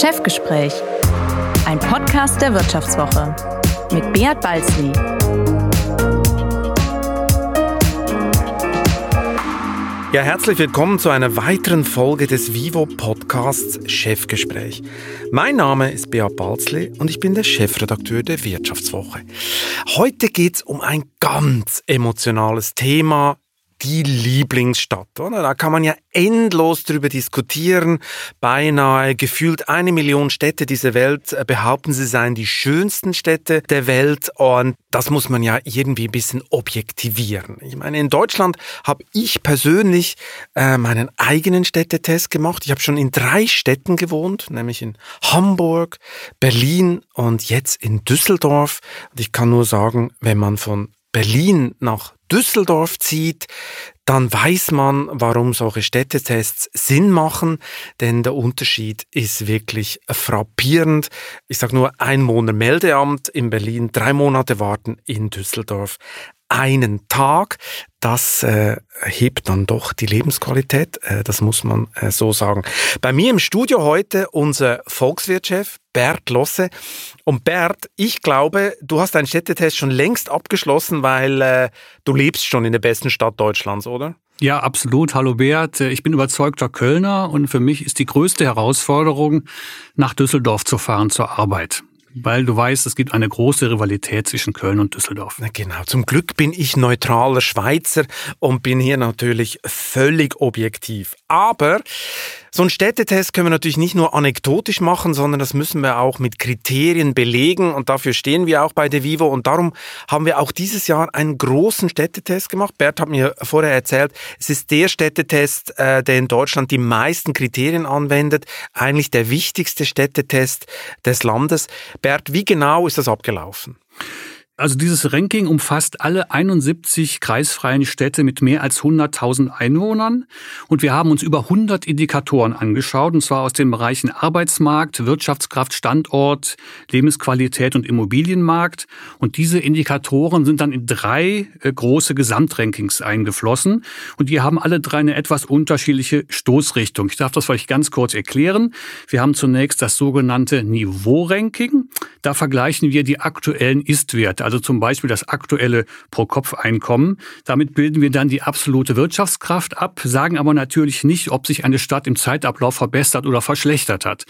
Chefgespräch, ein Podcast der Wirtschaftswoche mit Beat Balzli. Ja, herzlich willkommen zu einer weiteren Folge des Vivo Podcasts Chefgespräch. Mein Name ist Beat Balzli und ich bin der Chefredakteur der Wirtschaftswoche. Heute geht es um ein ganz emotionales Thema, die Lieblingsstadt. Oder? Da kann man ja endlos drüber diskutieren. Beinahe gefühlt eine Million Städte dieser Welt äh, behaupten, sie seien die schönsten Städte der Welt. Und das muss man ja irgendwie ein bisschen objektivieren. Ich meine, in Deutschland habe ich persönlich äh, meinen eigenen Städtetest gemacht. Ich habe schon in drei Städten gewohnt, nämlich in Hamburg, Berlin und jetzt in Düsseldorf. Und ich kann nur sagen, wenn man von Berlin nach Düsseldorf zieht, dann weiß man, warum solche Städtetests Sinn machen, denn der Unterschied ist wirklich frappierend. Ich sage nur ein Monat Meldeamt in Berlin, drei Monate warten in Düsseldorf einen Tag. Das äh, hebt dann doch die Lebensqualität, äh, das muss man äh, so sagen. Bei mir im Studio heute unser Volkswirtschef Bert Losse. Und Bert, ich glaube, du hast deinen Städtetest schon längst abgeschlossen, weil äh, du lebst schon in der besten Stadt Deutschlands, oder? Ja, absolut. Hallo Bert. Ich bin überzeugter Kölner und für mich ist die größte Herausforderung, nach Düsseldorf zu fahren zur Arbeit weil du weißt, es gibt eine große Rivalität zwischen Köln und Düsseldorf. Na genau, zum Glück bin ich neutraler Schweizer und bin hier natürlich völlig objektiv. Aber so ein Städtetest können wir natürlich nicht nur anekdotisch machen, sondern das müssen wir auch mit Kriterien belegen und dafür stehen wir auch bei der Vivo und darum haben wir auch dieses Jahr einen großen Städtetest gemacht. Bert hat mir vorher erzählt, es ist der Städtetest, äh, der in Deutschland die meisten Kriterien anwendet, eigentlich der wichtigste Städtetest des Landes. Bert, wie genau ist das abgelaufen? Also dieses Ranking umfasst alle 71 kreisfreien Städte mit mehr als 100.000 Einwohnern und wir haben uns über 100 Indikatoren angeschaut und zwar aus den Bereichen Arbeitsmarkt, Wirtschaftskraft, Standort, Lebensqualität und Immobilienmarkt und diese Indikatoren sind dann in drei äh, große Gesamtrankings eingeflossen und die haben alle drei eine etwas unterschiedliche Stoßrichtung. Ich darf das vielleicht ganz kurz erklären. Wir haben zunächst das sogenannte Niveau-Ranking. Da vergleichen wir die aktuellen Ist-Werte also zum Beispiel das aktuelle Pro-Kopf-Einkommen. Damit bilden wir dann die absolute Wirtschaftskraft ab, sagen aber natürlich nicht, ob sich eine Stadt im Zeitablauf verbessert oder verschlechtert hat.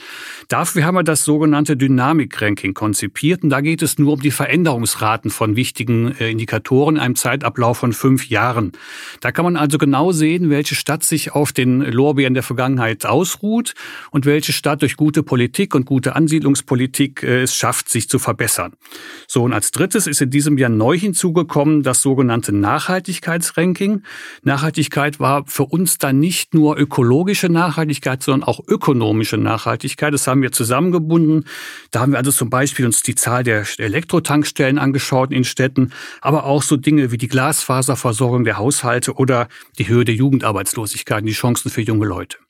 Dafür haben wir das sogenannte Dynamik-Ranking konzipiert und da geht es nur um die Veränderungsraten von wichtigen äh, Indikatoren in einem Zeitablauf von fünf Jahren. Da kann man also genau sehen, welche Stadt sich auf den Lorbeeren der Vergangenheit ausruht und welche Stadt durch gute Politik und gute Ansiedlungspolitik äh, es schafft, sich zu verbessern. So, und als drittes drittes ist in diesem Jahr neu hinzugekommen das sogenannte Nachhaltigkeitsranking. Nachhaltigkeit war für uns dann nicht nur ökologische Nachhaltigkeit, sondern auch ökonomische Nachhaltigkeit. Das haben wir zusammengebunden. Da haben wir also zum Beispiel uns die Zahl der Elektrotankstellen angeschaut in Städten, aber auch so Dinge wie die Glasfaserversorgung der Haushalte oder die Höhe der Jugendarbeitslosigkeit die Chancen für junge Leute.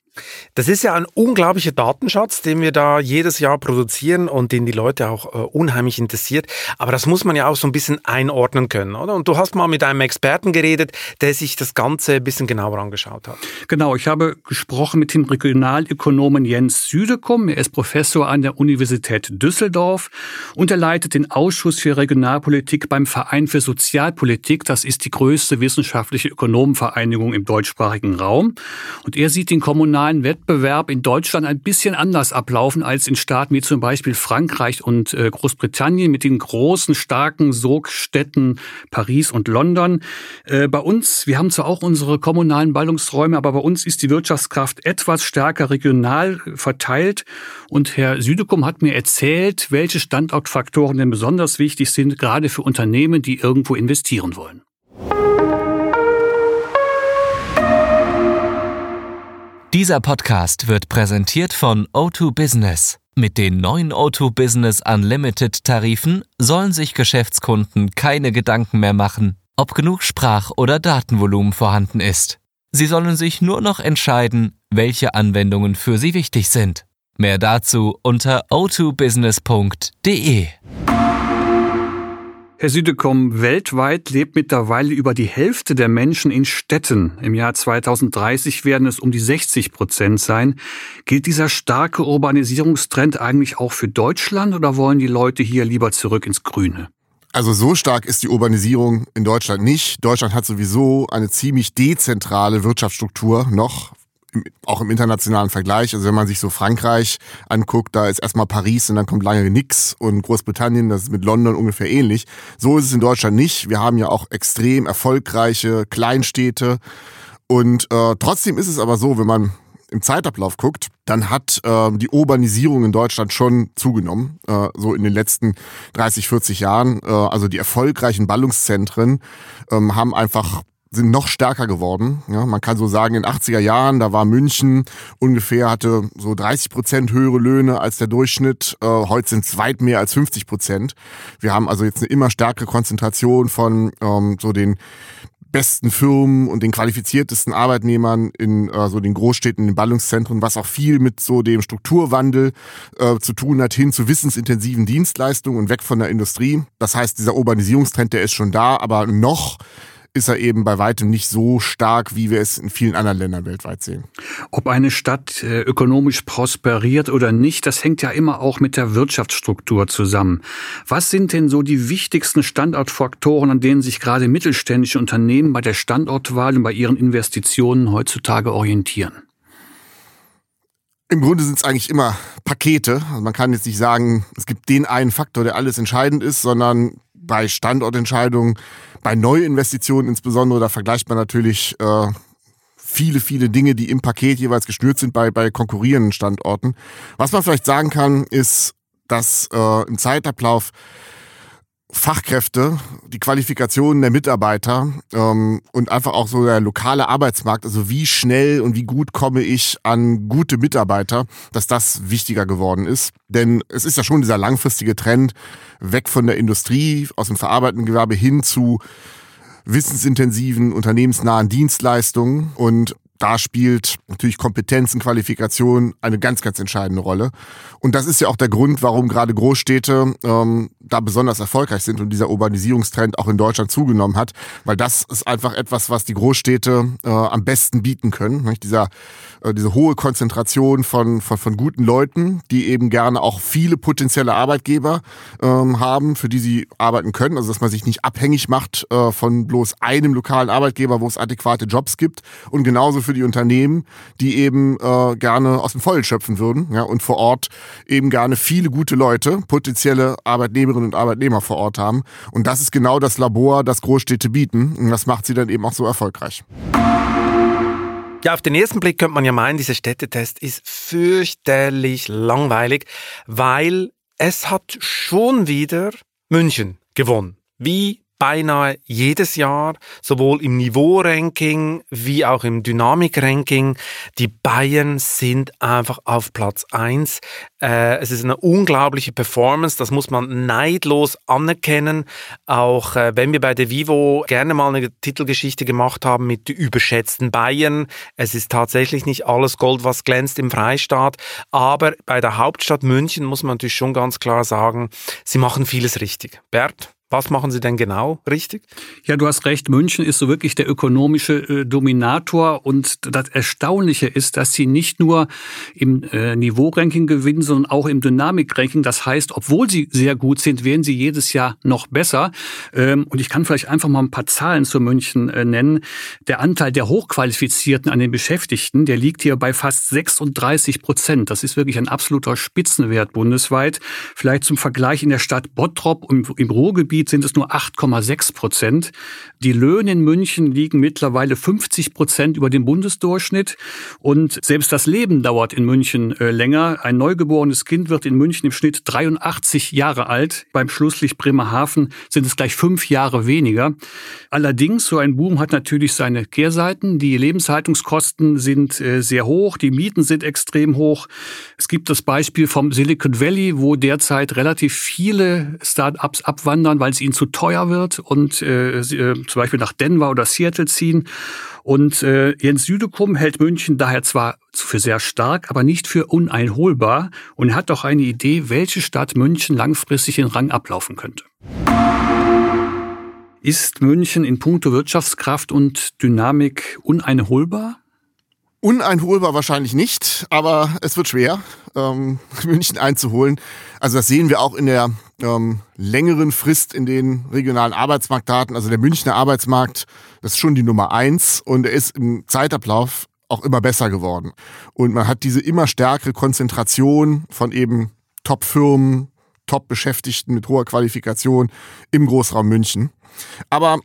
Das ist ja ein unglaublicher Datenschatz, den wir da jedes Jahr produzieren und den die Leute auch äh, unheimlich interessiert. Aber das muss man ja auch so ein bisschen einordnen können, oder? Und du hast mal mit einem Experten geredet, der sich das Ganze ein bisschen genauer angeschaut hat. Genau, ich habe gesprochen mit dem Regionalökonomen Jens Südekum. Er ist Professor an der Universität Düsseldorf und er leitet den Ausschuss für Regionalpolitik beim Verein für Sozialpolitik. Das ist die größte wissenschaftliche Ökonomenvereinigung im deutschsprachigen Raum. Und er sieht den kommunalen internationalen Wettbewerb in Deutschland ein bisschen anders ablaufen als in Staaten wie zum Beispiel Frankreich und äh, Großbritannien mit den großen, starken Sogstädten Paris und London. Äh, bei uns, wir haben zwar auch unsere kommunalen Ballungsräume, aber bei uns ist die Wirtschaftskraft etwas stärker regional verteilt. Und Herr Südekum hat mir erzählt, welche Standortfaktoren denn besonders wichtig sind, gerade für Unternehmen, die irgendwo investieren wollen. Dieser Podcast wird präsentiert von O2 Business. Mit den neuen O2 Business Unlimited Tarifen sollen sich Geschäftskunden keine Gedanken mehr machen, ob genug Sprach- oder Datenvolumen vorhanden ist. Sie sollen sich nur noch entscheiden, welche Anwendungen für sie wichtig sind. Mehr dazu unter o2business.de. Herr Südekom, weltweit lebt mittlerweile über die Hälfte der Menschen in Städten. Im Jahr 2030 werden es um die 60 Prozent sein. Gilt dieser starke Urbanisierungstrend eigentlich auch für Deutschland oder wollen die Leute hier lieber zurück ins Grüne? Also so stark ist die Urbanisierung in Deutschland nicht. Deutschland hat sowieso eine ziemlich dezentrale Wirtschaftsstruktur noch, auch im internationalen Vergleich. Also wenn man sich so Frankreich anguckt, da ist erstmal Paris und dann kommt lange nix und Großbritannien, das ist mit London ungefähr ähnlich. So ist es in Deutschland nicht. Wir haben ja auch extrem erfolgreiche Kleinstädte und äh, trotzdem ist es aber so, wenn man im Zeitablauf guckt, dann hat äh, die Urbanisierung in Deutschland schon zugenommen, äh, so in den letzten 30, 40 Jahren. Äh, also die erfolgreichen Ballungszentren ähm, haben einfach sind noch stärker geworden. Ja, man kann so sagen, in den 80er Jahren, da war München ungefähr, hatte so 30 Prozent höhere Löhne als der Durchschnitt. Äh, heute sind es weit mehr als 50 Prozent. Wir haben also jetzt eine immer stärkere Konzentration von ähm, so den besten Firmen und den qualifiziertesten Arbeitnehmern in äh, so den Großstädten, in den Ballungszentren, was auch viel mit so dem Strukturwandel äh, zu tun hat, hin zu wissensintensiven Dienstleistungen und weg von der Industrie. Das heißt, dieser Urbanisierungstrend, der ist schon da, aber noch ist er eben bei weitem nicht so stark, wie wir es in vielen anderen Ländern weltweit sehen. Ob eine Stadt äh, ökonomisch prosperiert oder nicht, das hängt ja immer auch mit der Wirtschaftsstruktur zusammen. Was sind denn so die wichtigsten Standortfaktoren, an denen sich gerade mittelständische Unternehmen bei der Standortwahl und bei ihren Investitionen heutzutage orientieren? Im Grunde sind es eigentlich immer Pakete. Also man kann jetzt nicht sagen, es gibt den einen Faktor, der alles entscheidend ist, sondern bei Standortentscheidungen bei Neuinvestitionen insbesondere, da vergleicht man natürlich äh, viele, viele Dinge, die im Paket jeweils geschnürt sind bei, bei konkurrierenden Standorten. Was man vielleicht sagen kann, ist, dass äh, im Zeitablauf Fachkräfte, die Qualifikationen der Mitarbeiter ähm, und einfach auch so der lokale Arbeitsmarkt, also wie schnell und wie gut komme ich an gute Mitarbeiter, dass das wichtiger geworden ist. Denn es ist ja schon dieser langfristige Trend weg von der Industrie, aus dem verarbeitenden Gewerbe hin zu wissensintensiven, unternehmensnahen Dienstleistungen. Und da spielt natürlich Kompetenzen, Qualifikation eine ganz, ganz entscheidende Rolle. Und das ist ja auch der Grund, warum gerade Großstädte ähm, da besonders erfolgreich sind und dieser Urbanisierungstrend auch in Deutschland zugenommen hat, weil das ist einfach etwas, was die Großstädte äh, am besten bieten können. Nicht? Dieser, diese hohe Konzentration von, von, von guten Leuten, die eben gerne auch viele potenzielle Arbeitgeber ähm, haben, für die sie arbeiten können. Also dass man sich nicht abhängig macht äh, von bloß einem lokalen Arbeitgeber, wo es adäquate Jobs gibt. Und genauso für die Unternehmen, die eben äh, gerne aus dem Vollen schöpfen würden ja, und vor Ort eben gerne viele gute Leute, potenzielle Arbeitnehmerinnen und Arbeitnehmer vor Ort haben. Und das ist genau das Labor, das Großstädte bieten. Und das macht sie dann eben auch so erfolgreich. Ja, auf den ersten Blick könnte man ja meinen, dieser Städtetest ist fürchterlich langweilig, weil es hat schon wieder München gewonnen. Wie beinahe jedes Jahr, sowohl im Niveau-Ranking wie auch im Dynamik-Ranking. Die Bayern sind einfach auf Platz eins. Äh, es ist eine unglaubliche Performance, das muss man neidlos anerkennen. Auch äh, wenn wir bei der Vivo gerne mal eine Titelgeschichte gemacht haben mit überschätzten Bayern. Es ist tatsächlich nicht alles Gold, was glänzt im Freistaat. Aber bei der Hauptstadt München muss man natürlich schon ganz klar sagen, sie machen vieles richtig. Bert? Was machen Sie denn genau richtig? Ja, du hast recht. München ist so wirklich der ökonomische äh, Dominator. Und das Erstaunliche ist, dass sie nicht nur im äh, Niveau-Ranking gewinnen, sondern auch im Dynamik-Ranking. Das heißt, obwohl sie sehr gut sind, werden sie jedes Jahr noch besser. Ähm, und ich kann vielleicht einfach mal ein paar Zahlen zu München äh, nennen. Der Anteil der Hochqualifizierten an den Beschäftigten, der liegt hier bei fast 36 Prozent. Das ist wirklich ein absoluter Spitzenwert bundesweit. Vielleicht zum Vergleich in der Stadt Bottrop im, im Ruhrgebiet Gebiet sind es nur 8,6 Prozent. Die Löhne in München liegen mittlerweile 50 Prozent über dem Bundesdurchschnitt. Und selbst das Leben dauert in München äh, länger. Ein neugeborenes Kind wird in München im Schnitt 83 Jahre alt. Beim Schlusslicht Bremerhaven sind es gleich fünf Jahre weniger. Allerdings, so ein Boom hat natürlich seine Kehrseiten. Die Lebenshaltungskosten sind äh, sehr hoch, die Mieten sind extrem hoch. Es gibt das Beispiel vom Silicon Valley, wo derzeit relativ viele Start-ups abwandern, weil es ihnen zu teuer wird und äh, sie, äh, zum Beispiel nach Denver oder Seattle ziehen. Und äh, Jens Südekum hält München daher zwar für sehr stark, aber nicht für uneinholbar und hat doch eine Idee, welche Stadt München langfristig den Rang ablaufen könnte. Ist München in puncto Wirtschaftskraft und Dynamik uneinholbar? Uneinholbar wahrscheinlich nicht, aber es wird schwer, ähm, München einzuholen. Also das sehen wir auch in der ähm, längeren Frist in den regionalen Arbeitsmarktdaten. Also der Münchner Arbeitsmarkt, das ist schon die Nummer eins und er ist im Zeitablauf auch immer besser geworden. Und man hat diese immer stärkere Konzentration von eben Top-Firmen, Top-Beschäftigten mit hoher Qualifikation im Großraum München. Aber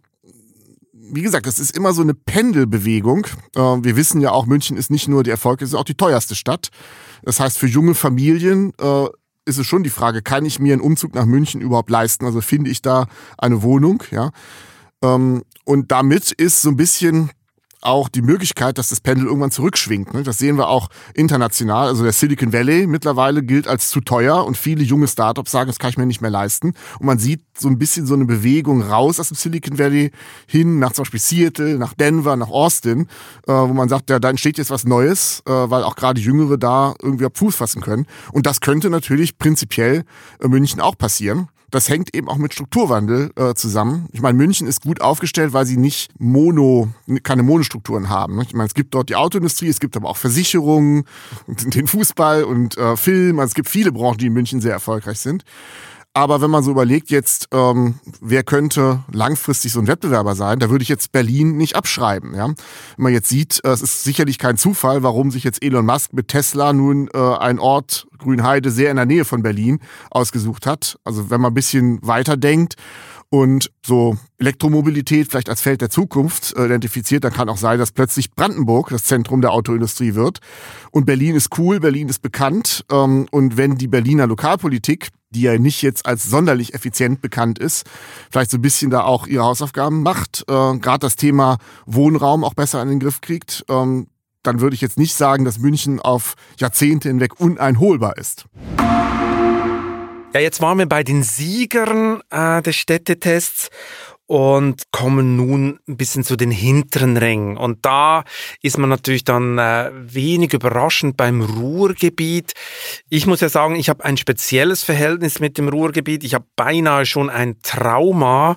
wie gesagt, das ist immer so eine Pendelbewegung. Äh, wir wissen ja auch, München ist nicht nur die Erfolg, es ist auch die teuerste Stadt. Das heißt, für junge Familien äh, ist es schon die Frage, kann ich mir einen Umzug nach München überhaupt leisten? Also finde ich da eine Wohnung, ja? Ähm, und damit ist so ein bisschen auch die Möglichkeit, dass das Pendel irgendwann zurückschwingt. Ne? Das sehen wir auch international. Also der Silicon Valley mittlerweile gilt als zu teuer und viele junge Startups sagen, das kann ich mir nicht mehr leisten. Und man sieht so ein bisschen so eine Bewegung raus aus dem Silicon Valley hin nach zum Beispiel Seattle, nach Denver, nach Austin, äh, wo man sagt, ja, da entsteht jetzt was Neues, äh, weil auch gerade Jüngere da irgendwie auf Fuß fassen können. Und das könnte natürlich prinzipiell in München auch passieren das hängt eben auch mit Strukturwandel äh, zusammen. Ich meine, München ist gut aufgestellt, weil sie nicht Mono, keine Monostrukturen haben. Ne? Ich meine, es gibt dort die Autoindustrie, es gibt aber auch Versicherungen, den Fußball und äh, Film. Also es gibt viele Branchen, die in München sehr erfolgreich sind. Aber wenn man so überlegt jetzt, ähm, wer könnte langfristig so ein Wettbewerber sein, da würde ich jetzt Berlin nicht abschreiben. Ja? Wenn man jetzt sieht, äh, es ist sicherlich kein Zufall, warum sich jetzt Elon Musk mit Tesla nun äh, einen Ort Grünheide sehr in der Nähe von Berlin ausgesucht hat. Also wenn man ein bisschen weiter denkt und so Elektromobilität vielleicht als Feld der Zukunft äh, identifiziert, dann kann auch sein, dass plötzlich Brandenburg das Zentrum der Autoindustrie wird. Und Berlin ist cool, Berlin ist bekannt. Ähm, und wenn die Berliner Lokalpolitik die ja nicht jetzt als sonderlich effizient bekannt ist, vielleicht so ein bisschen da auch ihre Hausaufgaben macht, äh, gerade das Thema Wohnraum auch besser in den Griff kriegt, ähm, dann würde ich jetzt nicht sagen, dass München auf Jahrzehnte hinweg uneinholbar ist. Ja, jetzt waren wir bei den Siegern äh, des Städtetests und kommen nun ein bisschen zu den hinteren Rängen. Und da ist man natürlich dann äh, wenig überraschend beim Ruhrgebiet. Ich muss ja sagen, ich habe ein spezielles Verhältnis mit dem Ruhrgebiet. Ich habe beinahe schon ein Trauma.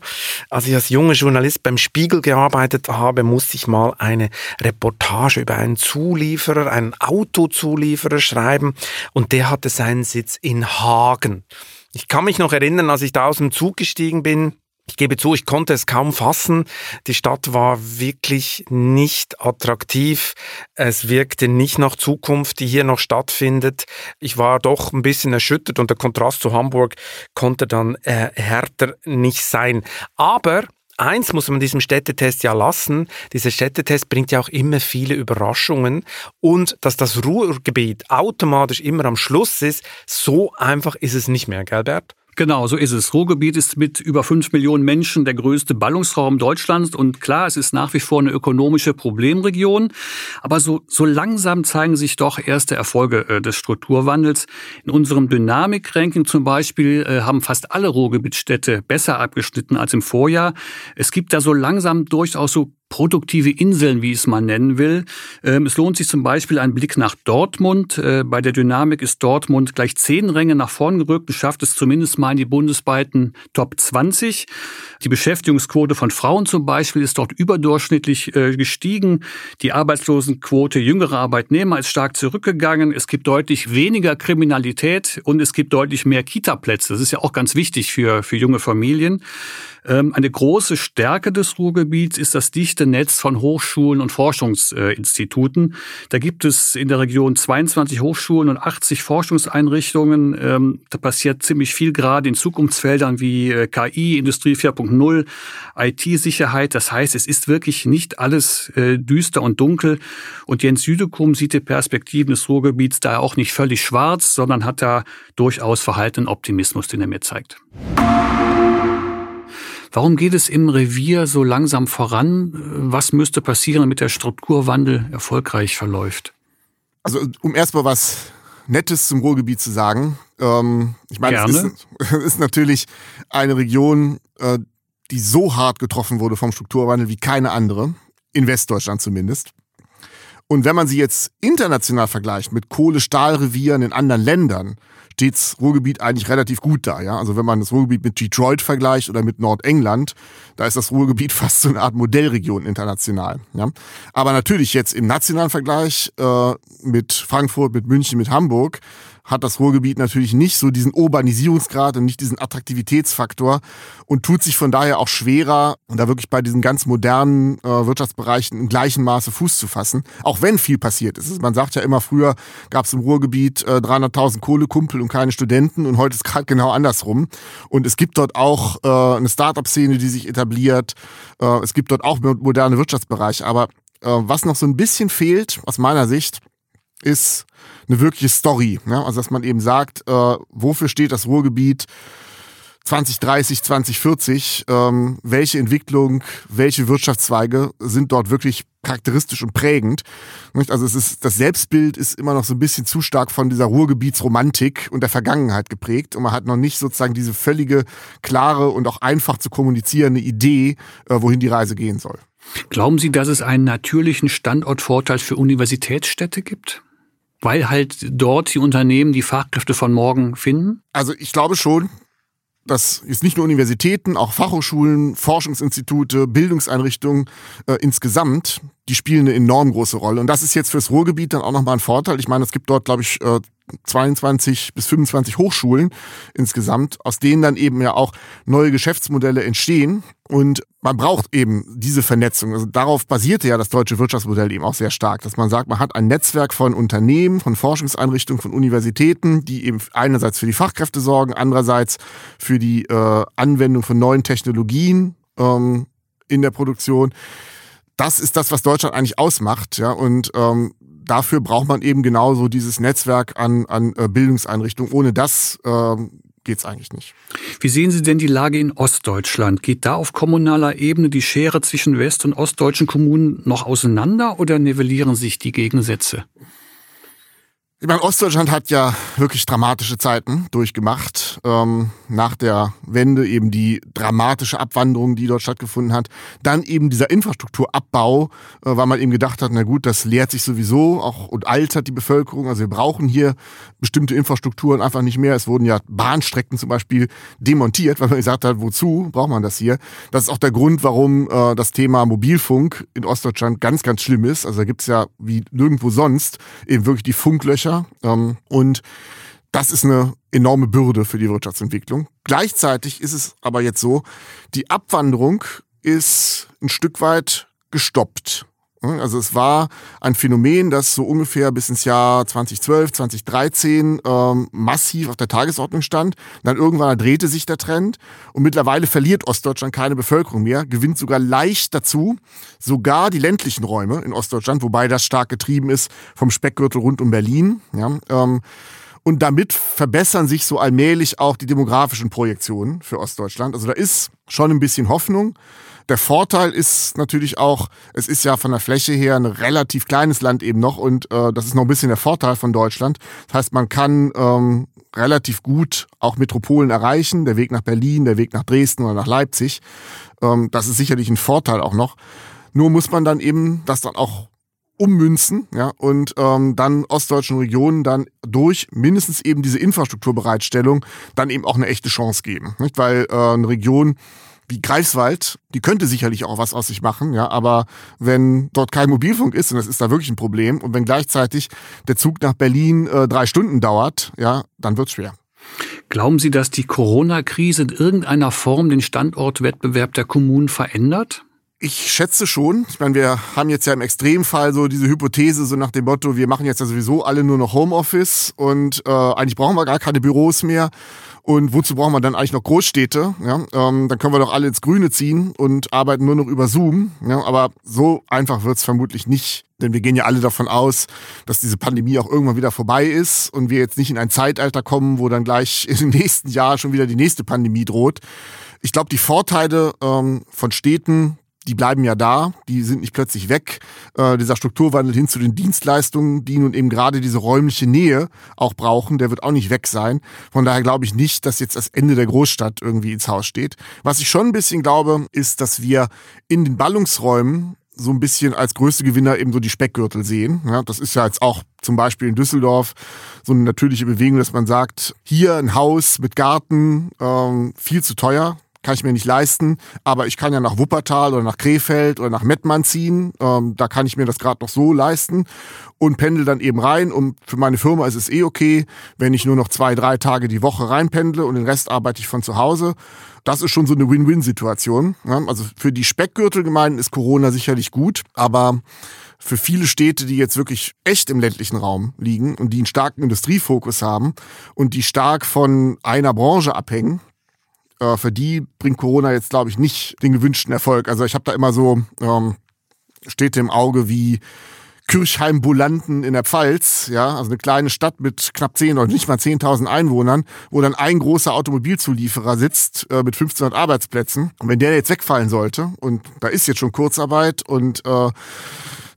Als ich als junger Journalist beim Spiegel gearbeitet habe, musste ich mal eine Reportage über einen Zulieferer, einen Autozulieferer schreiben. Und der hatte seinen Sitz in Hagen. Ich kann mich noch erinnern, als ich da aus dem Zug gestiegen bin, ich gebe zu, ich konnte es kaum fassen. Die Stadt war wirklich nicht attraktiv. Es wirkte nicht nach Zukunft, die hier noch stattfindet. Ich war doch ein bisschen erschüttert und der Kontrast zu Hamburg konnte dann äh, härter nicht sein. Aber Eins muss man diesem Städtetest ja lassen. Dieser Städtetest bringt ja auch immer viele Überraschungen. Und dass das Ruhrgebiet automatisch immer am Schluss ist, so einfach ist es nicht mehr, gell, Bert? Genau, so ist es. Ruhrgebiet ist mit über fünf Millionen Menschen der größte Ballungsraum Deutschlands und klar, es ist nach wie vor eine ökonomische Problemregion, aber so, so langsam zeigen sich doch erste Erfolge äh, des Strukturwandels. In unserem Dynamik-Ranking zum Beispiel äh, haben fast alle Ruhrgebietsstädte besser abgeschnitten als im Vorjahr. Es gibt da so langsam durchaus so produktive Inseln, wie ich es mal nennen will. Ähm, es lohnt sich zum Beispiel ein Blick nach Dortmund. Äh, bei der Dynamik ist Dortmund gleich zehn Ränge nach vorn gerückt und schafft es zumindest mal in die bundesweiten Top 20. Die Beschäftigungsquote von Frauen zum Beispiel ist dort überdurchschnittlich äh, gestiegen. Die Arbeitslosenquote jüngerer Arbeitnehmer ist stark zurückgegangen. Es gibt deutlich weniger Kriminalität und es gibt deutlich mehr Kita-Plätze. Das ist ja auch ganz wichtig für, für junge Familien. Ähm, eine große Stärke des Ruhrgebiets ist das dichte Netz von Hochschulen und Forschungsinstituten. Da gibt es in der Region 22 Hochschulen und 80 Forschungseinrichtungen. Ähm, da passiert ziemlich viel gerade in Zukunftsfeldern wie äh, KI, Industrie 4.0, IT-Sicherheit. Das heißt, es ist wirklich nicht alles äh, düster und dunkel. Und Jens Südekum sieht die Perspektiven des Ruhrgebiets daher auch nicht völlig schwarz, sondern hat da durchaus verhaltenen Optimismus, den er mir zeigt. Warum geht es im Revier so langsam voran? Was müsste passieren, damit der Strukturwandel erfolgreich verläuft? Also um erstmal was Nettes zum Ruhrgebiet zu sagen. Ähm, ich meine, es ist, ist, natürlich eine Region, äh, die so hart getroffen wurde vom Strukturwandel wie keine andere, in Westdeutschland zumindest. Und wenn man sie jetzt international vergleicht mit Kohle-Stahlrevieren in anderen Ländern, steht's Ruhrgebiet eigentlich relativ gut da. Ja? Also wenn man das Ruhrgebiet mit Detroit vergleicht oder mit Nordengland, da ist das Ruhrgebiet fast so eine Art Modellregion international. Ja? Aber natürlich jetzt im nationalen Vergleich äh, mit Frankfurt, mit München, mit Hamburg, hat das Ruhrgebiet natürlich nicht so diesen Urbanisierungsgrad und nicht diesen Attraktivitätsfaktor und tut sich von daher auch schwerer, da wirklich bei diesen ganz modernen äh, Wirtschaftsbereichen im gleichen Maße Fuß zu fassen, auch wenn viel passiert ist. Man sagt ja immer, früher gab es im Ruhrgebiet äh, 300.000 Kohlekumpel und keine Studenten und heute ist gerade genau andersrum. Und es gibt dort auch äh, eine Start-up-Szene, die sich etabliert. Äh, es gibt dort auch moderne Wirtschaftsbereiche. Aber äh, was noch so ein bisschen fehlt, aus meiner Sicht, ist eine wirkliche Story. Ja? Also dass man eben sagt, äh, wofür steht das Ruhrgebiet 2030, 2040, ähm, welche Entwicklung, welche Wirtschaftszweige sind dort wirklich charakteristisch und prägend. Nicht? Also es ist, das Selbstbild ist immer noch so ein bisschen zu stark von dieser Ruhrgebietsromantik und der Vergangenheit geprägt und man hat noch nicht sozusagen diese völlige, klare und auch einfach zu kommunizierende Idee, äh, wohin die Reise gehen soll. Glauben Sie, dass es einen natürlichen Standortvorteil für Universitätsstädte gibt? Weil halt dort die Unternehmen die Fachkräfte von morgen finden? Also ich glaube schon, dass jetzt nicht nur Universitäten, auch Fachhochschulen, Forschungsinstitute, Bildungseinrichtungen äh, insgesamt, die spielen eine enorm große Rolle. Und das ist jetzt fürs Ruhrgebiet dann auch nochmal ein Vorteil. Ich meine, es gibt dort, glaube ich, äh, 22 bis 25 Hochschulen insgesamt, aus denen dann eben ja auch neue Geschäftsmodelle entstehen. Und man braucht eben diese Vernetzung. Also darauf basierte ja das deutsche Wirtschaftsmodell eben auch sehr stark, dass man sagt, man hat ein Netzwerk von Unternehmen, von Forschungseinrichtungen, von Universitäten, die eben einerseits für die Fachkräfte sorgen, andererseits für die äh, Anwendung von neuen Technologien ähm, in der Produktion. Das ist das, was Deutschland eigentlich ausmacht, ja. Und ähm, dafür braucht man eben genauso dieses Netzwerk an, an äh, Bildungseinrichtungen. Ohne das ähm, geht's eigentlich nicht. Wie sehen Sie denn die Lage in Ostdeutschland? Geht da auf kommunaler Ebene die Schere zwischen west- und ostdeutschen Kommunen noch auseinander oder nivellieren sich die Gegensätze? Ich meine, Ostdeutschland hat ja wirklich dramatische Zeiten durchgemacht. Ähm, nach der Wende eben die dramatische Abwanderung, die dort stattgefunden hat. Dann eben dieser Infrastrukturabbau, äh, weil man eben gedacht hat, na gut, das leert sich sowieso auch und altert die Bevölkerung. Also wir brauchen hier bestimmte Infrastrukturen einfach nicht mehr. Es wurden ja Bahnstrecken zum Beispiel demontiert, weil man gesagt hat, wozu braucht man das hier? Das ist auch der Grund, warum äh, das Thema Mobilfunk in Ostdeutschland ganz, ganz schlimm ist. Also da gibt's ja wie nirgendwo sonst eben wirklich die Funklöcher Ähm, und das ist eine enorme Bürde für die Wirtschaftsentwicklung. Gleichzeitig ist es aber jetzt so, die Abwanderung ist ein Stück weit gestoppt. Also es war ein Phänomen, das so ungefähr bis ins Jahr 2012, 2013 ähm, massiv auf der Tagesordnung stand. Dann irgendwann drehte sich der Trend und mittlerweile verliert Ostdeutschland keine Bevölkerung mehr, gewinnt sogar leicht dazu, sogar die ländlichen Räume in Ostdeutschland, wobei das stark getrieben ist vom Speckgürtel rund um Berlin. Ja, ähm, und damit verbessern sich so allmählich auch die demografischen Projektionen für Ostdeutschland. Also da ist schon ein bisschen Hoffnung. Der Vorteil ist natürlich auch, es ist ja von der Fläche her ein relativ kleines Land eben noch und äh, das ist noch ein bisschen der Vorteil von Deutschland. Das heißt, man kann ähm, relativ gut auch Metropolen erreichen, der Weg nach Berlin, der Weg nach Dresden oder nach Leipzig. Ähm, das ist sicherlich ein Vorteil auch noch. Nur muss man dann eben das dann auch ummünzen ja, und ähm, dann ostdeutschen Regionen dann durch mindestens eben diese Infrastrukturbereitstellung dann eben auch eine echte Chance geben. Nicht? Weil äh, eine Region wie Greifswald, die könnte sicherlich auch was aus sich machen, ja, aber wenn dort kein Mobilfunk ist, und das ist da wirklich ein Problem, und wenn gleichzeitig der Zug nach Berlin äh, drei Stunden dauert, ja, dann wird's schwer. Glauben Sie, dass die Corona-Krise in irgendeiner Form den Standortwettbewerb der Kommunen verändert? Ich schätze schon. Ich meine, wir haben jetzt ja im Extremfall so diese Hypothese so nach dem Motto, wir machen jetzt ja sowieso alle nur noch Homeoffice und äh, eigentlich brauchen wir gar keine Büros mehr. Und wozu brauchen wir dann eigentlich noch Großstädte? Ja, ähm, dann können wir doch alle ins Grüne ziehen und arbeiten nur noch über Zoom. Ja, aber so einfach wird's vermutlich nicht. Denn wir gehen ja alle davon aus, dass diese Pandemie auch irgendwann wieder vorbei ist und wir jetzt nicht in ein Zeitalter kommen, wo dann gleich im nächsten Jahr schon wieder die nächste Pandemie droht. Ich glaube, die Vorteile ähm, von Städten, die bleiben ja da, die sind nicht plötzlich weg. Äh, dieser Strukturwandel hin zu den Dienstleistungen, die nun eben gerade diese räumliche Nähe auch brauchen, der wird auch nicht weg sein. Von daher glaube ich nicht, dass jetzt das Ende der Großstadt irgendwie ins Haus steht. Was ich schon ein bisschen glaube, ist, dass wir in den Ballungsräumen so ein bisschen als größte Gewinner eben so die Speckgürtel sehen. Ja, das ist ja jetzt auch zum Beispiel in Düsseldorf so eine natürliche Bewegung, dass man sagt, hier ein Haus mit Garten, ähm, viel zu teuer, kann ich mir nicht leisten, aber ich kann ja nach Wuppertal oder nach Krefeld oder nach Mettmann ziehen, ähm, da kann ich mir das gerade noch so leisten und pendel dann eben rein und für meine Firma ist es eh okay, wenn ich nur noch zwei, drei Tage die Woche reinpendle und den Rest arbeite ich von zu Hause. Das ist schon so eine Win-Win-Situation. Ja, also für die Speckgürtelgemeinden ist Corona sicherlich gut, aber für viele Städte, die jetzt wirklich echt im ländlichen Raum liegen und die einen starken Industriefokus haben und die stark von einer Branche abhängen, äh, für die bringt Corona jetzt, glaube ich, nicht den gewünschten Erfolg. Also ich habe da immer so ähm, Städte im Auge wie Kirchheim-Bulanten in der Pfalz, ja, also eine kleine Stadt mit knapp 10 oder nicht mal 10.000 Einwohnern, wo dann ein großer Automobilzulieferer sitzt äh, mit 1500 Arbeitsplätzen. Und wenn der jetzt wegfallen sollte, und da ist jetzt schon Kurzarbeit und äh,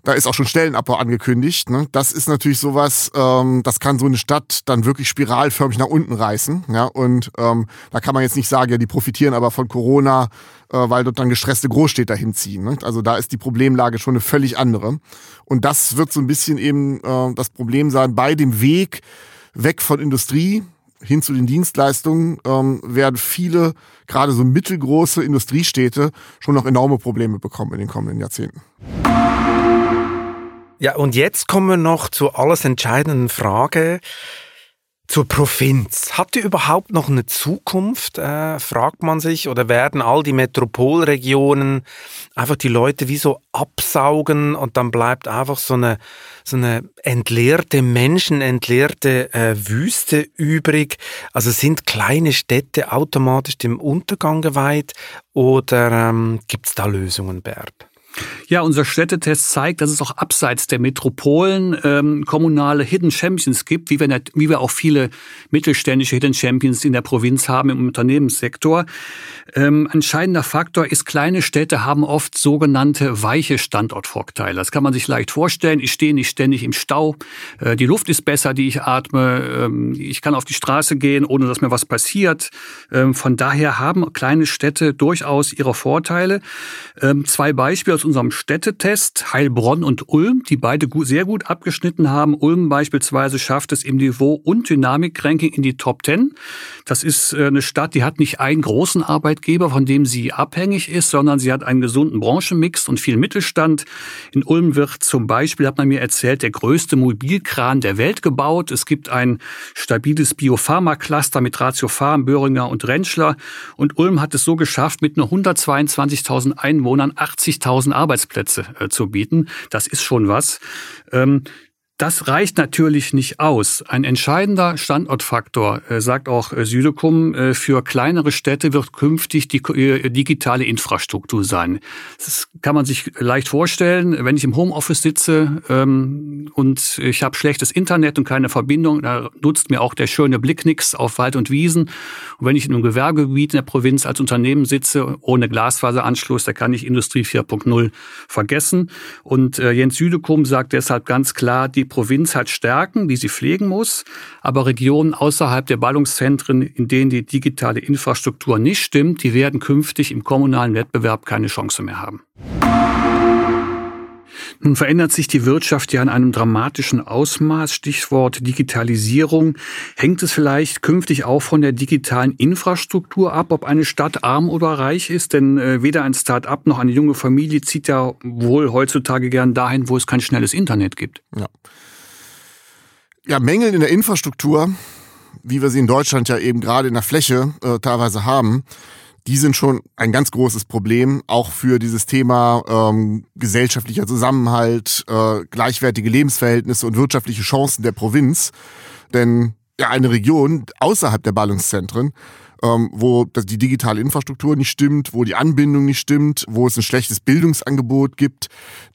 da ist auch schon Stellenabbau angekündigt. Ne? Das ist natürlich sowas, ähm, das kann so eine Stadt dann wirklich spiralförmig nach unten reißen. Ja? Und ähm, da kann man jetzt nicht sagen, ja, die profitieren aber von Corona, äh, weil dort dann gestresste Großstädter hinziehen. Ne? Also da ist die Problemlage schon eine völlig andere. Und das wird so ein bisschen eben äh, das Problem sein bei dem Weg weg von Industrie hin zu den Dienstleistungen ähm, werden viele, gerade so mittelgroße Industriestädte, schon noch enorme Probleme bekommen in den kommenden Jahrzehnten. Ja, und jetzt kommen wir noch zur alles entscheidenden Frage zur Provinz. Hat die überhaupt noch eine Zukunft, äh, fragt man sich, oder werden all die Metropolregionen einfach die Leute wie so absaugen und dann bleibt einfach so eine, so eine entleerte, menschenentleerte äh, Wüste übrig? Also sind kleine Städte automatisch dem Untergang geweiht oder ähm, gibt es da Lösungen, Bert? Ja, unser Städtetest zeigt, dass es auch abseits der Metropolen ähm, kommunale Hidden Champions gibt, wie wir, nicht, wie wir auch viele mittelständische Hidden Champions in der Provinz haben im Unternehmenssektor. Ähm, entscheidender Faktor ist, kleine Städte haben oft sogenannte weiche Standortvorteile. Das kann man sich leicht vorstellen. Ich stehe nicht ständig im Stau. Äh, die Luft ist besser, die ich atme. Ähm, ich kann auf die Straße gehen, ohne dass mir was passiert. Ähm, von daher haben kleine Städte durchaus ihre Vorteile. Ähm, zwei Beispiele aus unserem Städtetest, Heilbronn und Ulm, die beide gut, sehr gut abgeschnitten haben. Ulm beispielsweise schafft es im Niveau- und Dynamik-Ranking in die Top 10. Das ist äh, eine Stadt, die hat nicht einen großen Arbeitgeber, von dem sie abhängig ist, sondern sie hat einen gesunden Branchenmix und viel Mittelstand. In Ulm wird zum Beispiel, hat man mir erzählt, der größte Mobilkran der Welt gebaut. Es gibt ein stabiles Biopharma-Cluster mit Ratiofarm, Böhringer und Rentschler. Und Ulm hat es so geschafft, mit nur 122.000 Einwohnern 80.000 Arbeitsplätze äh, zu bieten. Das ist schon was. Das reicht natürlich nicht aus. Ein entscheidender Standortfaktor, äh, sagt auch äh, Südekum, äh, für kleinere Städte wird künftig die digitale Infrastruktur sein. Das kann man sich leicht vorstellen. Wenn ich im Homeoffice sitze ähm, und ich habe schlechtes Internet und keine Verbindung, da nutzt mir auch der schöne Blick nix auf Wald und Wiesen. Und wenn ich in einem Gewerbegebiet in der Provinz als Unternehmen sitze, ohne Glasfaseranschluss, da kann ich Industrie 4.0 vergessen. Und Jens Südekum sagt deshalb ganz klar, die Provinz hat Stärken, die sie pflegen muss, aber Regionen außerhalb der Ballungszentren, in denen die digitale Infrastruktur nicht stimmt, die werden künftig im kommunalen Wettbewerb keine Chance mehr haben. Nun verändert sich die Wirtschaft ja in einem dramatischen Ausmaß. Stichwort Digitalisierung. Hängt es vielleicht künftig auch von der digitalen Infrastruktur ab, ob eine Stadt arm oder reich ist? Denn äh, weder ein Start-up noch eine junge Familie zieht ja wohl heutzutage gern dahin, wo es kein schnelles Internet gibt. Ja. Ja, Mängel in der Infrastruktur, wie wir sie in Deutschland ja eben gerade in der Fläche äh, teilweise haben, die sind schon ein ganz großes Problem, auch für dieses Thema ähm, gesellschaftlicher Zusammenhalt, äh, gleichwertige Lebensverhältnisse und wirtschaftliche Chancen der Provinz. Denn ja, eine Region außerhalb der Ballungszentren ähm, wo die digitale Infrastruktur nicht stimmt, wo die Anbindung nicht stimmt, wo es ein schlechtes Bildungsangebot gibt,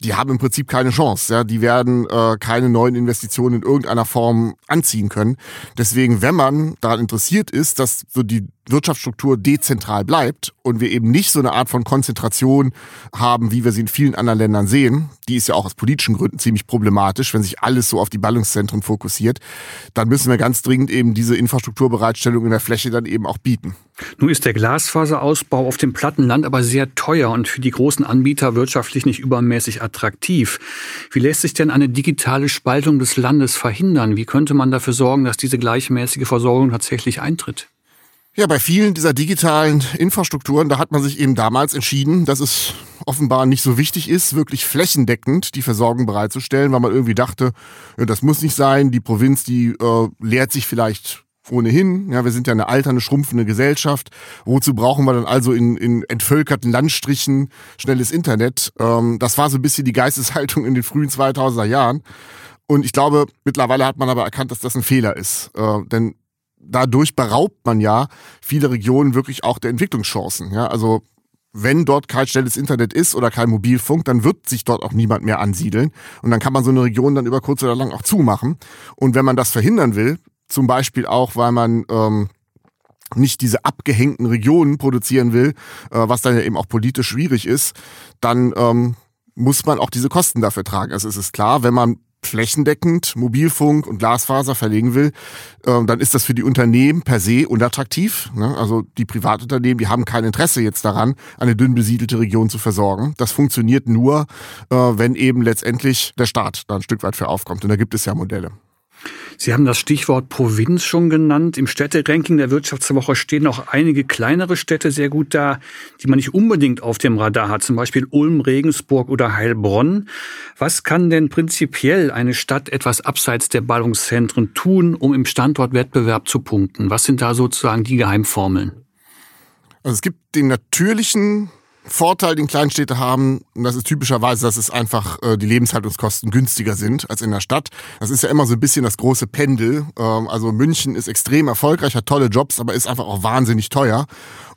die haben im Prinzip keine Chance. Ja? Die werden äh, keine neuen Investitionen in irgendeiner Form anziehen können. Deswegen, wenn man daran interessiert ist, dass so die Wirtschaftsstruktur dezentral bleibt und wir eben nicht so eine Art von Konzentration haben, wie wir sie in vielen anderen Ländern sehen, die ist ja auch aus politischen Gründen ziemlich problematisch, wenn sich alles so auf die Ballungszentren fokussiert, dann müssen wir ganz dringend eben diese Infrastrukturbereitstellung in der Fläche dann eben auch bieten. Nun ist der Glasfaserausbau auf dem Plattenland aber sehr teuer und für die großen Anbieter wirtschaftlich nicht übermäßig attraktiv. Wie lässt sich denn eine digitale Spaltung des Landes verhindern? Wie könnte man dafür sorgen, dass diese gleichmäßige Versorgung tatsächlich eintritt? Ja, bei vielen dieser digitalen Infrastrukturen, da hat man sich eben damals entschieden, dass es offenbar nicht so wichtig ist, wirklich flächendeckend die Versorgung bereitzustellen, weil man irgendwie dachte, das muss nicht sein, die Provinz, die äh, leert sich vielleicht ohnehin. Ja, wir sind ja eine alternde, schrumpfende Gesellschaft. Wozu brauchen wir dann also in, in entvölkerten Landstrichen schnelles Internet? Ähm, das war so ein bisschen die Geisteshaltung in den frühen 2000er Jahren. Und ich glaube, mittlerweile hat man aber erkannt, dass das ein Fehler ist. Äh, denn dadurch beraubt man ja viele Regionen wirklich auch der Entwicklungschancen. Ja, also wenn dort kein schnelles Internet ist oder kein Mobilfunk, dann wird sich dort auch niemand mehr ansiedeln. Und dann kann man so eine Region dann über kurz oder lang auch zumachen. Und wenn man das verhindern will, zum Beispiel auch, weil man ähm, nicht diese abgehängten Regionen produzieren will, äh, was dann ja eben auch politisch schwierig ist, dann ähm, muss man auch diese Kosten dafür tragen. Also es ist klar, wenn man flächendeckend Mobilfunk und Glasfaser verlegen will, äh, dann ist das für die Unternehmen per se unattraktiv. Ne? Also die Privatunternehmen, die haben kein Interesse jetzt daran, eine dünn besiedelte Region zu versorgen. Das funktioniert nur, äh, wenn eben letztendlich der Staat da ein Stück weit für aufkommt. Und da gibt es ja Modelle. Sie haben das Stichwort Provinz schon genannt. Im Städteranking der Wirtschaftswoche stehen noch einige kleinere Städte sehr gut da, die man nicht unbedingt auf dem Radar hat, zum Beispiel Ulm, Regensburg oder Heilbronn. Was kann denn prinzipiell eine Stadt etwas abseits der Ballungszentren tun, um im Standortwettbewerb zu punkten? Was sind da sozusagen die Geheimformeln? Also es gibt den natürlichen Vorteil, den Kleinstädte haben, und das ist typischerweise, dass es einfach äh, die Lebenshaltungskosten günstiger sind als in der Stadt. Das ist ja immer so ein bisschen das große Pendel. Ähm, also München ist extrem erfolgreich, hat tolle Jobs, aber ist einfach auch wahnsinnig teuer.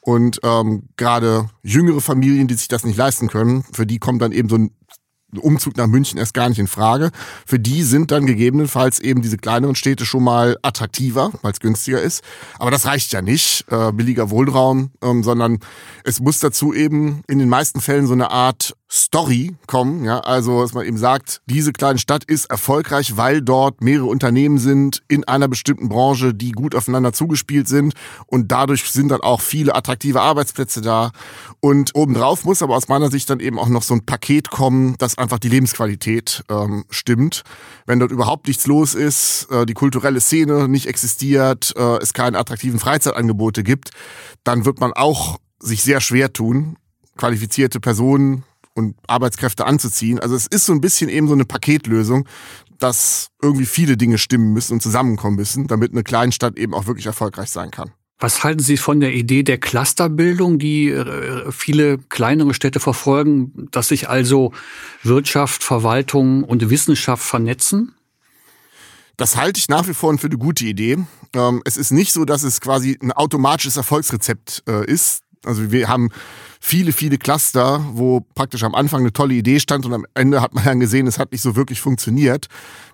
Und ähm, gerade jüngere Familien, die sich das nicht leisten können, für die kommt dann eben so ein Umzug nach München erst gar nicht in Frage. Für die sind dann gegebenenfalls eben diese kleineren Städte schon mal attraktiver, weil es günstiger ist. Aber das reicht ja nicht, äh, billiger Wohnraum, ähm, sondern es muss dazu eben in den meisten Fällen so eine Art Story kommen. Ja? Also, dass man eben sagt, diese kleine Stadt ist erfolgreich, weil dort mehrere Unternehmen sind in einer bestimmten Branche, die gut aufeinander zugespielt sind. Und dadurch sind dann auch viele attraktive Arbeitsplätze da. Und obendrauf muss aber aus meiner Sicht dann eben auch noch so ein Paket kommen, das einfach die Lebensqualität ähm, stimmt. Wenn dort überhaupt nichts los ist, äh, die kulturelle Szene nicht existiert, äh, es keine attraktiven Freizeitangebote gibt, dann wird man auch sich sehr schwer tun, qualifizierte Personen und Arbeitskräfte anzuziehen. Also es ist so ein bisschen eben so eine Paketlösung, dass irgendwie viele Dinge stimmen müssen und zusammenkommen müssen, damit eine Kleinstadt eben auch wirklich erfolgreich sein kann. Was halten Sie von der Idee der Clusterbildung, die äh, viele kleinere Städte verfolgen, dass sich also Wirtschaft, Verwaltung und Wissenschaft vernetzen? Das halte ich nach wie vor für eine gute Idee. Ähm, es ist nicht so, dass es quasi ein automatisches Erfolgsrezept äh, ist. Also wir haben viele, viele Cluster, wo praktisch am Anfang eine tolle Idee stand und am Ende hat man dann gesehen, es hat nicht so wirklich funktioniert.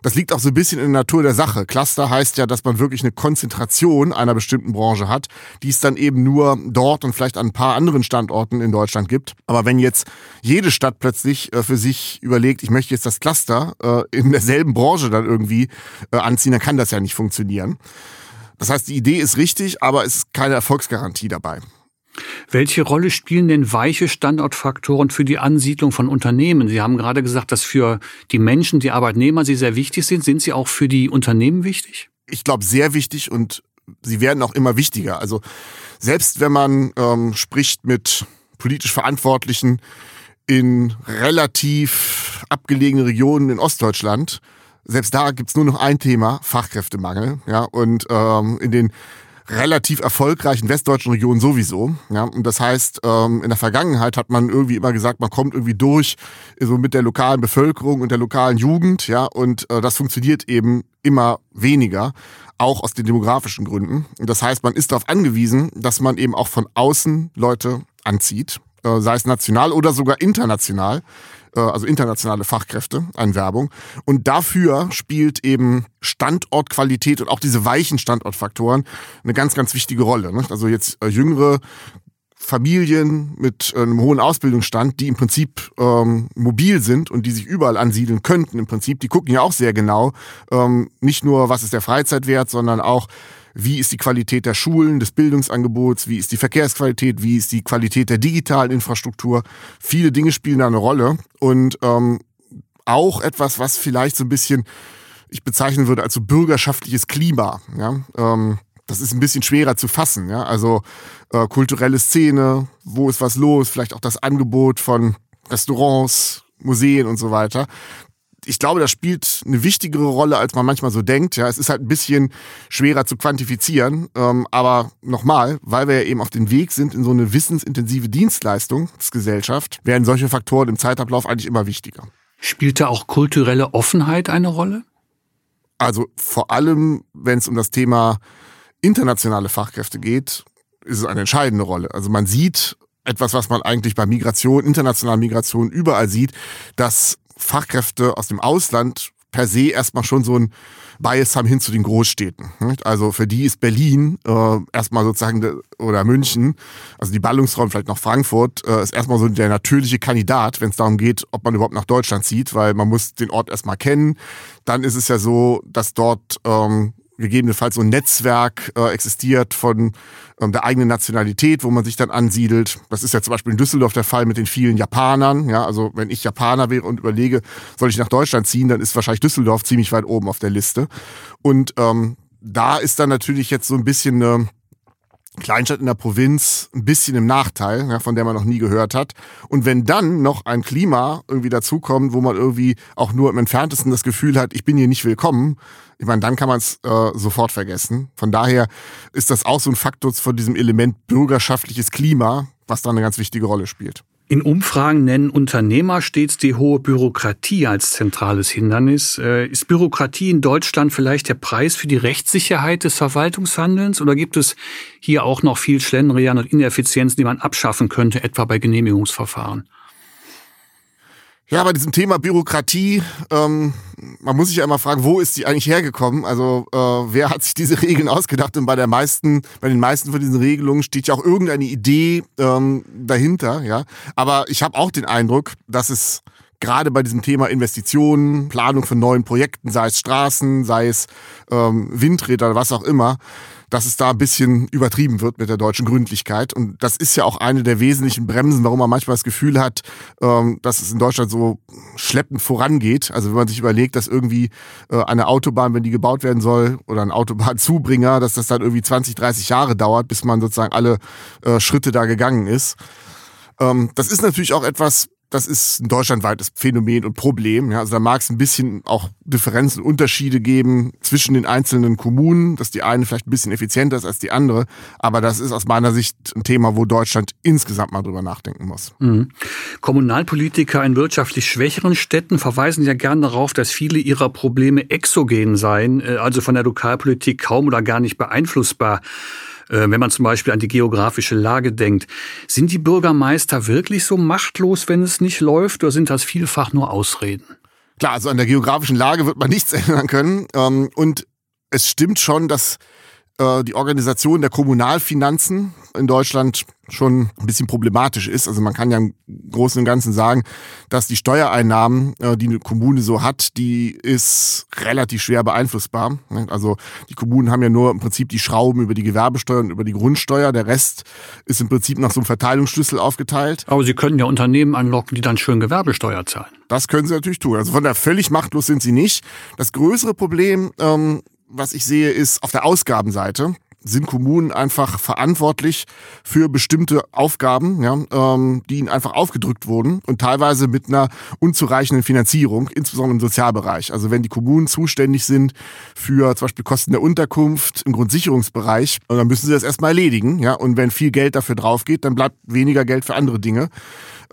Das liegt auch so ein bisschen in der Natur der Sache. Cluster heißt ja, dass man wirklich eine Konzentration einer bestimmten Branche hat, die es dann eben nur dort und vielleicht an ein paar anderen Standorten in Deutschland gibt. Aber wenn jetzt jede Stadt plötzlich äh, für sich überlegt, ich möchte jetzt das Cluster äh, in derselben Branche dann irgendwie äh, anziehen, dann kann das ja nicht funktionieren. Das heißt, die Idee ist richtig, aber es ist keine Erfolgsgarantie dabei. Welche Rolle spielen denn weiche Standortfaktoren für die Ansiedlung von Unternehmen? Sie haben gerade gesagt, dass für die Menschen, die Arbeitnehmer, sie sehr wichtig sind. Sind sie auch für die Unternehmen wichtig? Ich glaube, sehr wichtig und sie werden auch immer wichtiger. Also selbst wenn man ähm, spricht mit politisch Verantwortlichen in relativ abgelegenen Regionen in Ostdeutschland, selbst da gibt's nur noch ein Thema, Fachkräftemangel. Ja, und ähm, in den relativ erfolgreichen westdeutschen Regionen sowieso. Ja, und das heißt, ähm, in der Vergangenheit hat man irgendwie immer gesagt, man kommt irgendwie durch so mit der lokalen Bevölkerung und der lokalen Jugend, ja, und äh, das funktioniert eben immer weniger, auch aus den demografischen Gründen. Und das heißt, man ist darauf angewiesen, dass man eben auch von außen Leute anzieht, äh, sei es national oder sogar international also internationale Fachkräfte an Werbung. Und dafür spielt eben Standortqualität und auch diese weichen Standortfaktoren eine ganz, ganz wichtige Rolle. Ne? Also jetzt äh, jüngere Familien mit äh, einem hohen Ausbildungsstand, die im Prinzip ähm, mobil sind und die sich überall ansiedeln könnten im Prinzip, die gucken ja auch sehr genau, ähm, nicht nur, was ist der Freizeitwert, sondern auch, wie ist die Qualität der Schulen, des Bildungsangebots, wie ist die Verkehrsqualität, wie ist die Qualität der digitalen Infrastruktur. Viele Dinge spielen da eine Rolle und ähm, auch etwas, was vielleicht so ein bisschen ich bezeichnen würde als so bürgerschaftliches Klima. Ja? Ähm, das ist ein bisschen schwerer zu fassen. Ja? Also äh, kulturelle Szene, wo ist was los, vielleicht auch das Angebot von Restaurants, Museen und so weiter. Ich glaube, das spielt eine wichtigere Rolle, als man manchmal so denkt. Ja, es ist halt ein bisschen schwerer zu quantifizieren. Ähm, aber nochmal, weil wir ja eben auf dem Weg sind in so eine wissensintensive Dienstleistungsgesellschaft, werden solche Faktoren im Zeitablauf eigentlich immer wichtiger. Spielt da auch kulturelle Offenheit eine Rolle? Also vor allem, wenn es um das Thema internationale Fachkräfte geht, ist es eine entscheidende Rolle. Also man sieht etwas, was man eigentlich bei Migration, internationaler Migration überall sieht, dass Fachkräfte aus dem Ausland per se erstmal schon so ein Bias haben hin zu den Großstädten. Also für die ist Berlin äh, erstmal sozusagen oder München, also die Ballungsraum vielleicht noch Frankfurt, äh, ist erstmal so der natürliche Kandidat, wenn es darum geht, ob man überhaupt nach Deutschland zieht, weil man muss den Ort erstmal kennen. Dann ist es ja so, dass dort ähm, gegebenenfalls so ein Netzwerk äh, existiert von ähm, der eigenen Nationalität, wo man sich dann ansiedelt. Das ist ja zum Beispiel in Düsseldorf der Fall mit den vielen Japanern. Ja, also wenn ich Japaner wäre und überlege, soll ich nach Deutschland ziehen, dann ist wahrscheinlich Düsseldorf ziemlich weit oben auf der Liste. Und ähm, da ist dann natürlich jetzt so ein bisschen eine Kleinstadt in der Provinz ein bisschen im Nachteil, ja, von der man noch nie gehört hat. Und wenn dann noch ein Klima irgendwie dazukommt, wo man irgendwie auch nur im entferntesten das Gefühl hat, ich bin hier nicht willkommen, ich meine, dann kann man es äh, sofort vergessen. Von daher ist das auch so ein Faktor von diesem Element bürgerschaftliches Klima, was da eine ganz wichtige Rolle spielt. In Umfragen nennen Unternehmer stets die hohe Bürokratie als zentrales Hindernis. Äh, ist Bürokratie in Deutschland vielleicht der Preis für die Rechtssicherheit des Verwaltungshandelns oder gibt es hier auch noch viel Schlendrian und Ineffizienzen, die man abschaffen könnte, etwa bei Genehmigungsverfahren? Ja, bei diesem Thema Bürokratie, ähm, man muss sich ja immer fragen, wo ist die eigentlich hergekommen? Also äh, wer hat sich diese Regeln ausgedacht? Und bei der meisten, bei den meisten von diesen Regelungen steht ja auch irgendeine Idee ähm, dahinter, ja. Aber ich habe auch den Eindruck, dass es gerade bei diesem Thema Investitionen, Planung von neuen Projekten, sei es Straßen, sei es ähm, Windräder oder was auch immer, dass es da ein bisschen übertrieben wird mit der deutschen Gründlichkeit. Und das ist ja auch eine der wesentlichen Bremsen, warum man manchmal das Gefühl hat, ähm, dass es in Deutschland so schleppend vorangeht. Also wenn man sich überlegt, dass irgendwie äh, eine Autobahn, wenn die gebaut werden soll, oder ein Autobahnzubringer, dass das dann irgendwie 20, 30 Jahre dauert, bis man sozusagen alle äh, Schritte da gegangen ist. Ähm, das ist natürlich auch etwas, das ist ein deutschlandweites Phänomen und Problem. Ja, also da mag es ein bisschen auch Differenzen, Unterschiede geben zwischen den einzelnen Kommunen, dass die eine vielleicht ein bisschen effizienter ist als die andere. Aber das ist aus meiner Sicht ein Thema, wo Deutschland insgesamt mal drüber nachdenken muss. Mhm. Kommunalpolitiker in wirtschaftlich schwächeren Städten verweisen ja gern darauf, dass viele ihrer Probleme exogen seien, äh, also von der Lokalpolitik kaum oder gar nicht beeinflussbar. Äh, wenn man zum Beispiel an die geografische Lage denkt. Sind die Bürgermeister wirklich so machtlos, wenn es nicht läuft, oder sind das vielfach nur Ausreden? Klar, also an der geografischen Lage wird man nichts ändern können. Ähm, und es stimmt schon, dass äh, die Organisation der Kommunalfinanzen in Deutschland schon ein bisschen problematisch ist. Also man kann ja im Großen und Ganzen sagen, dass die Steuereinnahmen, äh, die eine Kommune so hat, die ist relativ schwer beeinflussbar. Also die Kommunen haben ja nur im Prinzip die Schrauben über die Gewerbesteuer und über die Grundsteuer. Der Rest ist im Prinzip nach so einem Verteilungsschlüssel aufgeteilt. Aber sie können ja Unternehmen anlocken, die dann schön Gewerbesteuer zahlen. Das können sie natürlich tun. Also von der völlig machtlos sind sie nicht. Das größere Problem, ähm, was ich sehe, ist auf der Ausgabenseite sind Kommunen einfach verantwortlich für bestimmte Aufgaben, ja, ähm, die ihnen einfach aufgedrückt wurden und teilweise mit einer unzureichenden Finanzierung, insbesondere im Sozialbereich. Also wenn die Kommunen zuständig sind für zum Beispiel Kosten der Unterkunft im Grundsicherungsbereich, dann müssen sie das erstmal erledigen. Ja, und wenn viel Geld dafür draufgeht, dann bleibt weniger Geld für andere Dinge.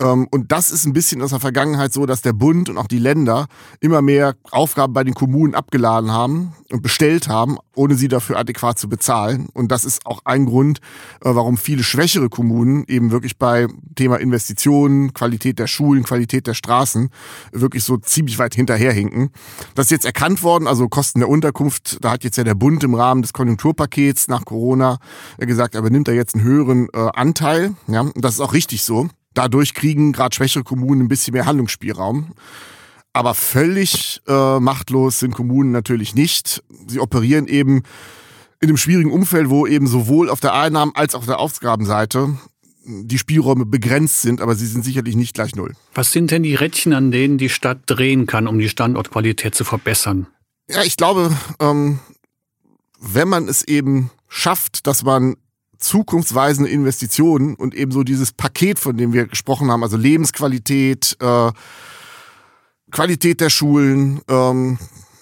Ähm, und das ist ein bisschen aus der Vergangenheit so, dass der Bund und auch die Länder immer mehr Aufgaben bei den Kommunen abgeladen haben und bestellt haben, ohne sie dafür adäquat zu bezahlen. Und das ist auch ein Grund, äh, warum viele schwächere Kommunen eben wirklich bei Thema Investitionen, Qualität der Schulen, Qualität der Straßen wirklich so ziemlich weit hinterherhinken. Das ist jetzt erkannt worden, also Kosten der Unterkunft, da hat jetzt ja der Bund im Rahmen des Konjunkturpakets nach Corona gesagt, er übernimmt da jetzt einen höheren äh, Anteil. Ja, und das ist auch richtig so. Dadurch kriegen gerade schwächere Kommunen ein bisschen mehr Handlungsspielraum. Aber völlig äh, machtlos sind Kommunen natürlich nicht. Sie operieren eben in einem schwierigen Umfeld, wo eben sowohl auf der Einnahmen- als auch auf der Ausgabenseite die Spielräume begrenzt sind, aber sie sind sicherlich nicht gleich null. Was sind denn die Rädchen, an denen die Stadt drehen kann, um die Standortqualität zu verbessern? Ja, ich glaube, ähm, wenn man es eben schafft, dass man zukunftsweisende Investitionen und eben so dieses Paket, von dem wir gesprochen haben, also Lebensqualität, äh, Qualität der Schulen, ähm,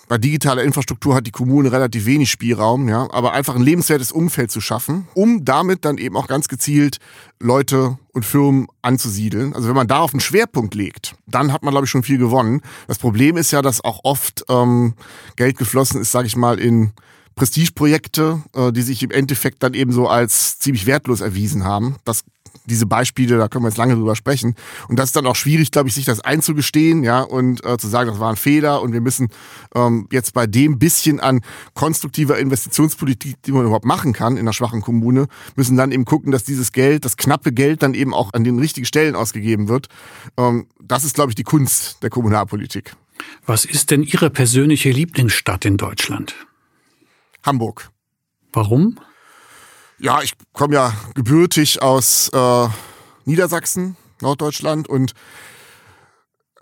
bei digitaler Infrastruktur hat die Kommune relativ wenig Spielraum, ja, aber einfach ein lebenswertes Umfeld zu schaffen, um damit dann eben auch ganz gezielt Leute und Firmen anzusiedeln. Also wenn man da auf einen Schwerpunkt legt, dann hat man, glaube ich, schon viel gewonnen. Das Problem ist ja, dass auch oft ähm, Geld geflossen ist, sage ich mal, in Prestigeprojekte, äh, die sich im Endeffekt dann eben so als ziemlich wertlos erwiesen haben. Das diese Beispiele, da können wir jetzt lange drüber sprechen. Und das ist dann auch schwierig, glaube ich, sich das einzugestehen, ja, und äh, zu sagen, das war ein Fehler und wir müssen ähm, jetzt bei dem bisschen an konstruktiver Investitionspolitik, die man überhaupt machen kann in einer schwachen Kommune, müssen dann eben gucken, dass dieses Geld, das knappe Geld dann eben auch an den richtigen Stellen ausgegeben wird. Ähm, das ist, glaube ich, die Kunst der Kommunalpolitik. Was ist denn Ihre persönliche Lieblingsstadt in Deutschland? Hamburg. Warum? Ja, ich komme ja gebürtig aus äh, Niedersachsen, Norddeutschland und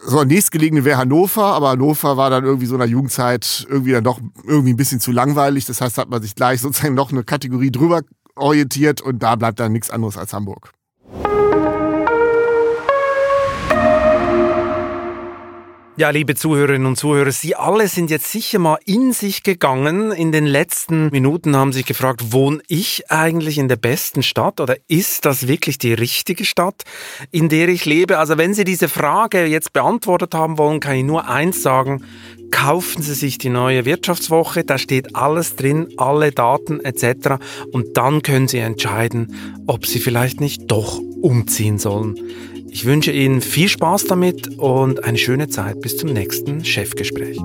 so nächstgelegene wäre Hannover, aber Hannover war dann irgendwie so in der Jugendzeit irgendwie dann doch irgendwie ein bisschen zu langweilig. Das heißt, hat man sich gleich sozusagen noch eine Kategorie drüber orientiert und da bleibt dann nichts anderes als Hamburg. Ja, liebe Zuhörerinnen und Zuhörer, Sie alle sind jetzt sicher mal in sich gegangen. In den letzten Minuten haben sich gefragt, wohne ich eigentlich in der besten Stadt oder ist das wirklich die richtige Stadt, in der ich lebe? Also wenn Sie diese Frage jetzt beantwortet haben wollen, kann ich nur eins sagen. Kaufen Sie sich die neue Wirtschaftswoche, da steht alles drin, alle Daten etc. Und dann können Sie entscheiden, ob Sie vielleicht nicht doch umziehen sollen. Ich wünsche Ihnen viel Spaß damit und eine schöne Zeit bis zum nächsten Chefgespräch.